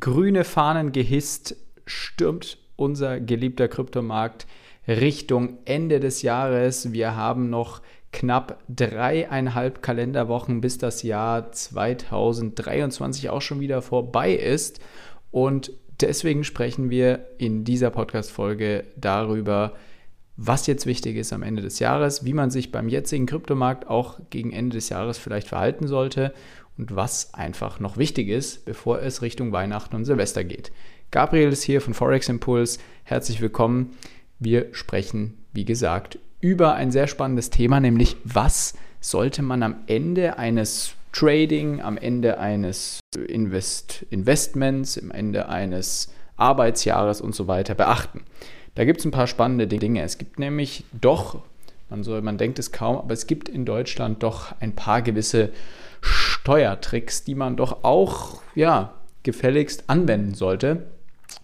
grüne Fahnen gehisst, stürmt unser geliebter Kryptomarkt Richtung Ende des Jahres. Wir haben noch knapp dreieinhalb Kalenderwochen, bis das Jahr 2023 auch schon wieder vorbei ist. Und deswegen sprechen wir in dieser Podcast-Folge darüber, was jetzt wichtig ist am Ende des Jahres, wie man sich beim jetzigen Kryptomarkt auch gegen Ende des Jahres vielleicht verhalten sollte und was einfach noch wichtig ist, bevor es Richtung Weihnachten und Silvester geht. Gabriel ist hier von Forex Impulse. Herzlich willkommen. Wir sprechen, wie gesagt, über ein sehr spannendes Thema, nämlich was sollte man am Ende eines Trading, am Ende eines Invest Investments, am Ende eines Arbeitsjahres und so weiter beachten. Da gibt es ein paar spannende Dinge. Es gibt nämlich doch, man, soll, man denkt es kaum, aber es gibt in Deutschland doch ein paar gewisse Steuertricks, die man doch auch ja, gefälligst anwenden sollte.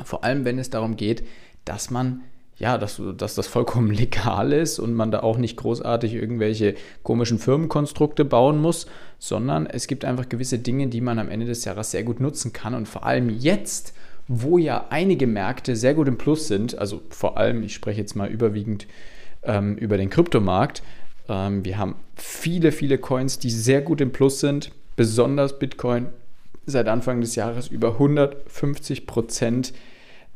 Vor allem, wenn es darum geht, dass man ja, dass, dass das vollkommen legal ist und man da auch nicht großartig irgendwelche komischen Firmenkonstrukte bauen muss, sondern es gibt einfach gewisse Dinge, die man am Ende des Jahres sehr gut nutzen kann. Und vor allem jetzt, wo ja einige Märkte sehr gut im Plus sind, also vor allem, ich spreche jetzt mal überwiegend ähm, über den Kryptomarkt, ähm, wir haben viele, viele Coins, die sehr gut im Plus sind, besonders Bitcoin seit Anfang des Jahres über 150 Prozent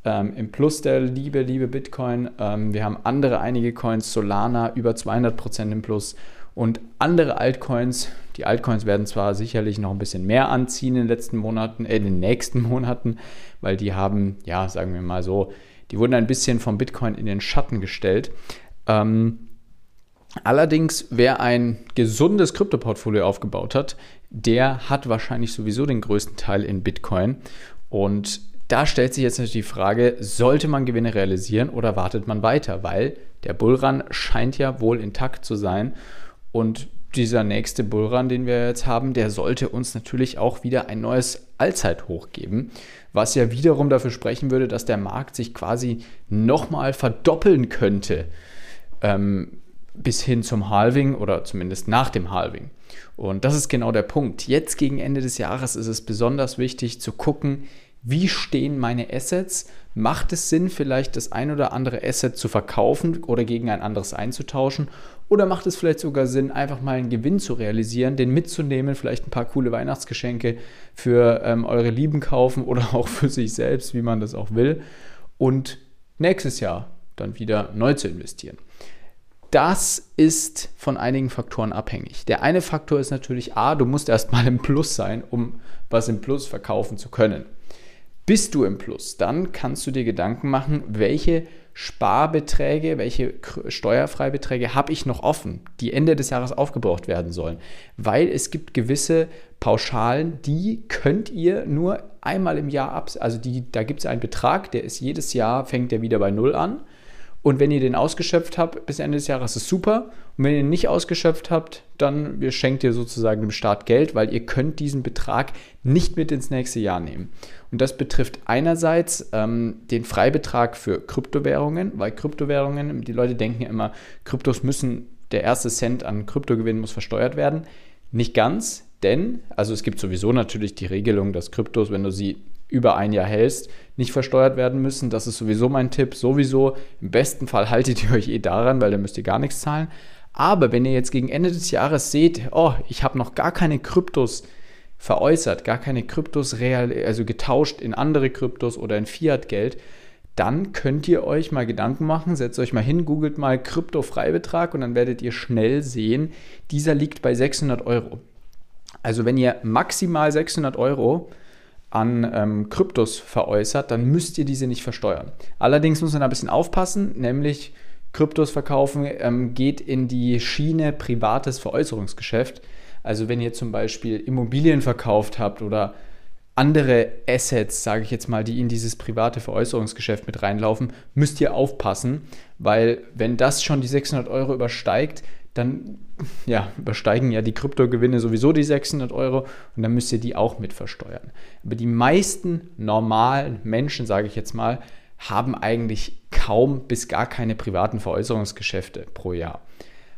ähm, im Plus der liebe, liebe Bitcoin. Ähm, wir haben andere einige Coins, Solana über 200 Prozent im Plus und andere Altcoins. Die Altcoins werden zwar sicherlich noch ein bisschen mehr anziehen in den letzten Monaten, äh, in den nächsten Monaten, weil die haben, ja, sagen wir mal so, die wurden ein bisschen vom Bitcoin in den Schatten gestellt. Ähm, Allerdings, wer ein gesundes Kryptoportfolio aufgebaut hat, der hat wahrscheinlich sowieso den größten Teil in Bitcoin. Und da stellt sich jetzt natürlich die Frage, sollte man Gewinne realisieren oder wartet man weiter? Weil der Bullrun scheint ja wohl intakt zu sein. Und dieser nächste Bullrun, den wir jetzt haben, der sollte uns natürlich auch wieder ein neues Allzeithoch geben, was ja wiederum dafür sprechen würde, dass der Markt sich quasi nochmal verdoppeln könnte. Ähm, bis hin zum Halving oder zumindest nach dem Halving. Und das ist genau der Punkt. Jetzt gegen Ende des Jahres ist es besonders wichtig zu gucken, wie stehen meine Assets? Macht es Sinn, vielleicht das ein oder andere Asset zu verkaufen oder gegen ein anderes einzutauschen? Oder macht es vielleicht sogar Sinn, einfach mal einen Gewinn zu realisieren, den mitzunehmen, vielleicht ein paar coole Weihnachtsgeschenke für ähm, eure Lieben kaufen oder auch für sich selbst, wie man das auch will, und nächstes Jahr dann wieder neu zu investieren? Das ist von einigen Faktoren abhängig. Der eine Faktor ist natürlich, A, du musst erstmal im Plus sein, um was im Plus verkaufen zu können. Bist du im Plus, dann kannst du dir Gedanken machen, welche Sparbeträge, welche Steuerfreibeträge habe ich noch offen, die Ende des Jahres aufgebraucht werden sollen. Weil es gibt gewisse Pauschalen, die könnt ihr nur einmal im Jahr ab, also die, da gibt es einen Betrag, der ist jedes Jahr, fängt der wieder bei Null an und wenn ihr den ausgeschöpft habt bis Ende des Jahres, ist super. Und wenn ihr ihn nicht ausgeschöpft habt, dann schenkt ihr sozusagen dem Staat Geld, weil ihr könnt diesen Betrag nicht mit ins nächste Jahr nehmen. Und das betrifft einerseits ähm, den Freibetrag für Kryptowährungen, weil Kryptowährungen, die Leute denken ja immer, Kryptos müssen, der erste Cent an Kryptogewinn muss versteuert werden. Nicht ganz, denn, also es gibt sowieso natürlich die Regelung, dass Kryptos, wenn du sie über ein Jahr hältst, nicht versteuert werden müssen. Das ist sowieso mein Tipp. Sowieso, im besten Fall haltet ihr euch eh daran, weil dann müsst ihr gar nichts zahlen. Aber wenn ihr jetzt gegen Ende des Jahres seht, oh, ich habe noch gar keine Kryptos veräußert, gar keine Kryptos real, also getauscht in andere Kryptos oder in Fiat-Geld, dann könnt ihr euch mal Gedanken machen, setzt euch mal hin, googelt mal Krypto-Freibetrag und dann werdet ihr schnell sehen, dieser liegt bei 600 Euro. Also wenn ihr maximal 600 Euro an ähm, Kryptos veräußert, dann müsst ihr diese nicht versteuern. Allerdings muss man ein bisschen aufpassen, nämlich Kryptos verkaufen ähm, geht in die Schiene privates Veräußerungsgeschäft. Also wenn ihr zum Beispiel Immobilien verkauft habt oder andere Assets, sage ich jetzt mal, die in dieses private Veräußerungsgeschäft mit reinlaufen, müsst ihr aufpassen, weil wenn das schon die 600 Euro übersteigt, dann ja, übersteigen ja die Kryptogewinne sowieso die 600 Euro und dann müsst ihr die auch mit versteuern. Aber die meisten normalen Menschen, sage ich jetzt mal, haben eigentlich kaum bis gar keine privaten Veräußerungsgeschäfte pro Jahr.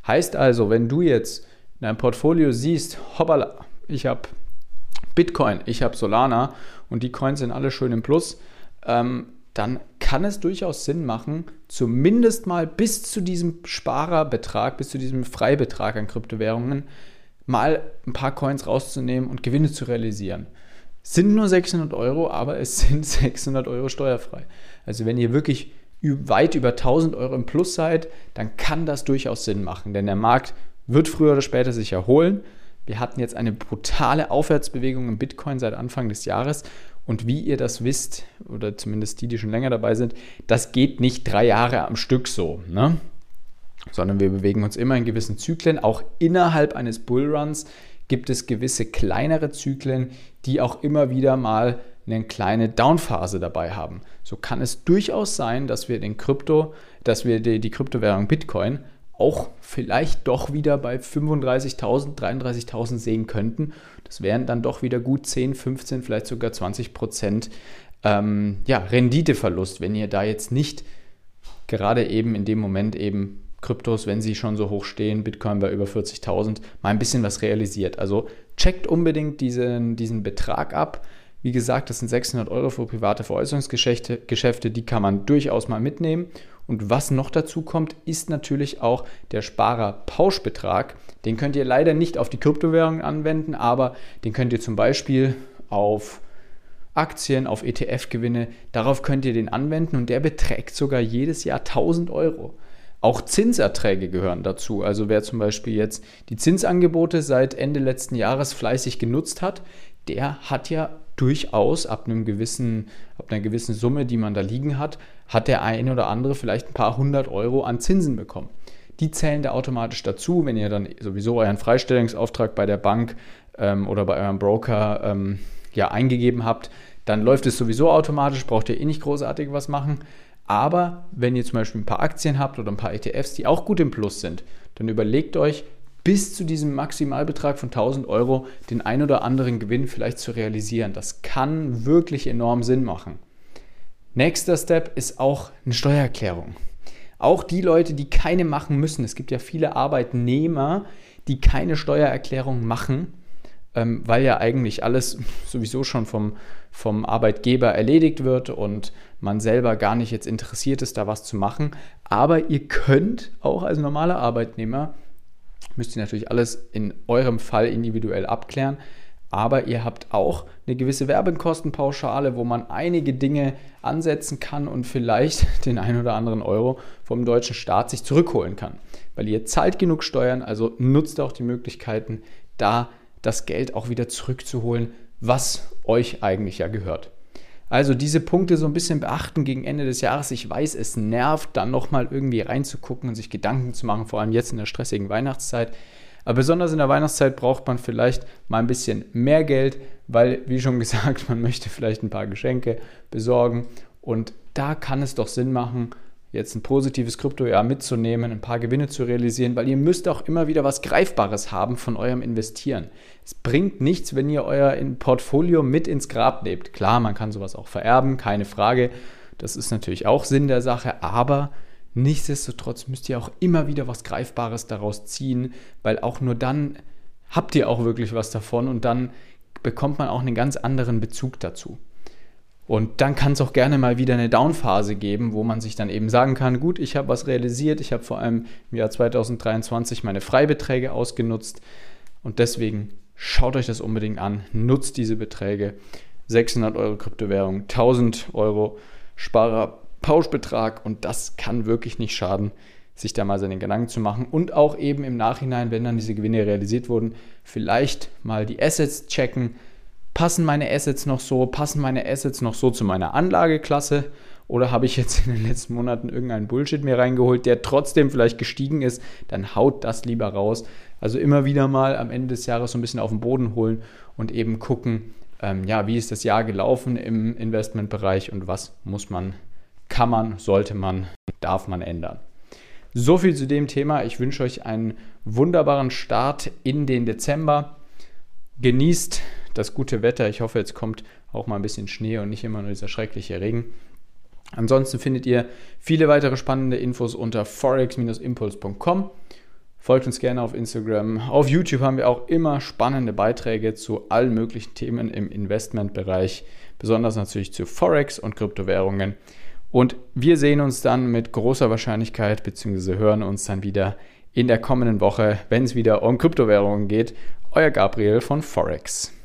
Heißt also, wenn du jetzt in deinem Portfolio siehst, hoppala, ich habe Bitcoin, ich habe Solana und die Coins sind alle schön im Plus, ähm, dann kann es durchaus Sinn machen, zumindest mal bis zu diesem Sparerbetrag, bis zu diesem Freibetrag an Kryptowährungen, mal ein paar Coins rauszunehmen und Gewinne zu realisieren. Sind nur 600 Euro, aber es sind 600 Euro steuerfrei. Also wenn ihr wirklich weit über 1000 Euro im Plus seid, dann kann das durchaus Sinn machen, denn der Markt wird früher oder später sich erholen. Wir hatten jetzt eine brutale Aufwärtsbewegung im Bitcoin seit Anfang des Jahres und wie ihr das wisst, oder zumindest die, die schon länger dabei sind, das geht nicht drei Jahre am Stück so, ne? sondern wir bewegen uns immer in gewissen Zyklen. Auch innerhalb eines Bullruns gibt es gewisse kleinere Zyklen, die auch immer wieder mal eine kleine Downphase dabei haben. So kann es durchaus sein, dass wir den Krypto, dass wir die, die Kryptowährung Bitcoin auch vielleicht doch wieder bei 35.000, 33.000 sehen könnten. Das wären dann doch wieder gut 10, 15, vielleicht sogar 20 Prozent ähm, ja, Renditeverlust, wenn ihr da jetzt nicht gerade eben in dem Moment eben Kryptos, wenn sie schon so hoch stehen, Bitcoin bei über 40.000, mal ein bisschen was realisiert. Also checkt unbedingt diesen, diesen Betrag ab. Wie gesagt, das sind 600 Euro für private Veräußerungsgeschäfte, Geschäfte, die kann man durchaus mal mitnehmen. Und was noch dazu kommt, ist natürlich auch der Sparer-Pauschbetrag. Den könnt ihr leider nicht auf die Kryptowährungen anwenden, aber den könnt ihr zum Beispiel auf Aktien, auf ETF-Gewinne, darauf könnt ihr den anwenden und der beträgt sogar jedes Jahr 1000 Euro. Auch Zinserträge gehören dazu. Also wer zum Beispiel jetzt die Zinsangebote seit Ende letzten Jahres fleißig genutzt hat, der hat ja durchaus ab, einem gewissen, ab einer gewissen Summe, die man da liegen hat, hat der eine oder andere vielleicht ein paar hundert Euro an Zinsen bekommen. Die zählen da automatisch dazu, wenn ihr dann sowieso euren Freistellungsauftrag bei der Bank ähm, oder bei eurem Broker ähm, ja, eingegeben habt, dann läuft es sowieso automatisch, braucht ihr eh nicht großartig was machen. Aber wenn ihr zum Beispiel ein paar Aktien habt oder ein paar ETFs, die auch gut im Plus sind, dann überlegt euch, bis zu diesem Maximalbetrag von 1000 Euro den ein oder anderen Gewinn vielleicht zu realisieren. Das kann wirklich enorm Sinn machen. Nächster Step ist auch eine Steuererklärung. Auch die Leute, die keine machen müssen. Es gibt ja viele Arbeitnehmer, die keine Steuererklärung machen, ähm, weil ja eigentlich alles sowieso schon vom, vom Arbeitgeber erledigt wird und man selber gar nicht jetzt interessiert ist, da was zu machen. Aber ihr könnt auch als normaler Arbeitnehmer, müsst ihr natürlich alles in eurem Fall individuell abklären, aber ihr habt auch eine gewisse Werbekostenpauschale, wo man einige Dinge ansetzen kann und vielleicht den ein oder anderen Euro vom deutschen Staat sich zurückholen kann. Weil ihr zahlt genug Steuern, also nutzt auch die Möglichkeiten, da das Geld auch wieder zurückzuholen, was euch eigentlich ja gehört. Also diese Punkte so ein bisschen beachten gegen Ende des Jahres. Ich weiß, es nervt, dann nochmal irgendwie reinzugucken und sich Gedanken zu machen, vor allem jetzt in der stressigen Weihnachtszeit. Aber besonders in der Weihnachtszeit braucht man vielleicht mal ein bisschen mehr Geld, weil, wie schon gesagt, man möchte vielleicht ein paar Geschenke besorgen. Und da kann es doch Sinn machen, jetzt ein positives Kryptojahr mitzunehmen, ein paar Gewinne zu realisieren, weil ihr müsst auch immer wieder was Greifbares haben von eurem Investieren. Es bringt nichts, wenn ihr euer Portfolio mit ins Grab nehmt. Klar, man kann sowas auch vererben, keine Frage. Das ist natürlich auch Sinn der Sache, aber nichtsdestotrotz müsst ihr auch immer wieder was Greifbares daraus ziehen, weil auch nur dann habt ihr auch wirklich was davon und dann bekommt man auch einen ganz anderen Bezug dazu. Und dann kann es auch gerne mal wieder eine Downphase geben, wo man sich dann eben sagen kann, gut, ich habe was realisiert, ich habe vor allem im Jahr 2023 meine Freibeträge ausgenutzt. Und deswegen schaut euch das unbedingt an, nutzt diese Beträge. 600 Euro Kryptowährung, 1000 Euro Sparer Pauschbetrag und das kann wirklich nicht schaden, sich da mal seine Gedanken zu machen. Und auch eben im Nachhinein, wenn dann diese Gewinne realisiert wurden, vielleicht mal die Assets checken, passen meine Assets noch so, passen meine Assets noch so zu meiner Anlageklasse oder habe ich jetzt in den letzten Monaten irgendeinen Bullshit mir reingeholt, der trotzdem vielleicht gestiegen ist, dann haut das lieber raus. Also immer wieder mal am Ende des Jahres so ein bisschen auf den Boden holen und eben gucken, ähm, ja, wie ist das Jahr gelaufen im Investmentbereich und was muss man, kann man, sollte man, darf man ändern. So viel zu dem Thema. Ich wünsche euch einen wunderbaren Start in den Dezember. Genießt das gute Wetter. Ich hoffe, jetzt kommt auch mal ein bisschen Schnee und nicht immer nur dieser schreckliche Regen. Ansonsten findet ihr viele weitere spannende Infos unter forex-impuls.com Folgt uns gerne auf Instagram. Auf YouTube haben wir auch immer spannende Beiträge zu allen möglichen Themen im Investmentbereich, besonders natürlich zu Forex und Kryptowährungen. Und wir sehen uns dann mit großer Wahrscheinlichkeit bzw. hören uns dann wieder in der kommenden Woche, wenn es wieder um Kryptowährungen geht. Euer Gabriel von Forex.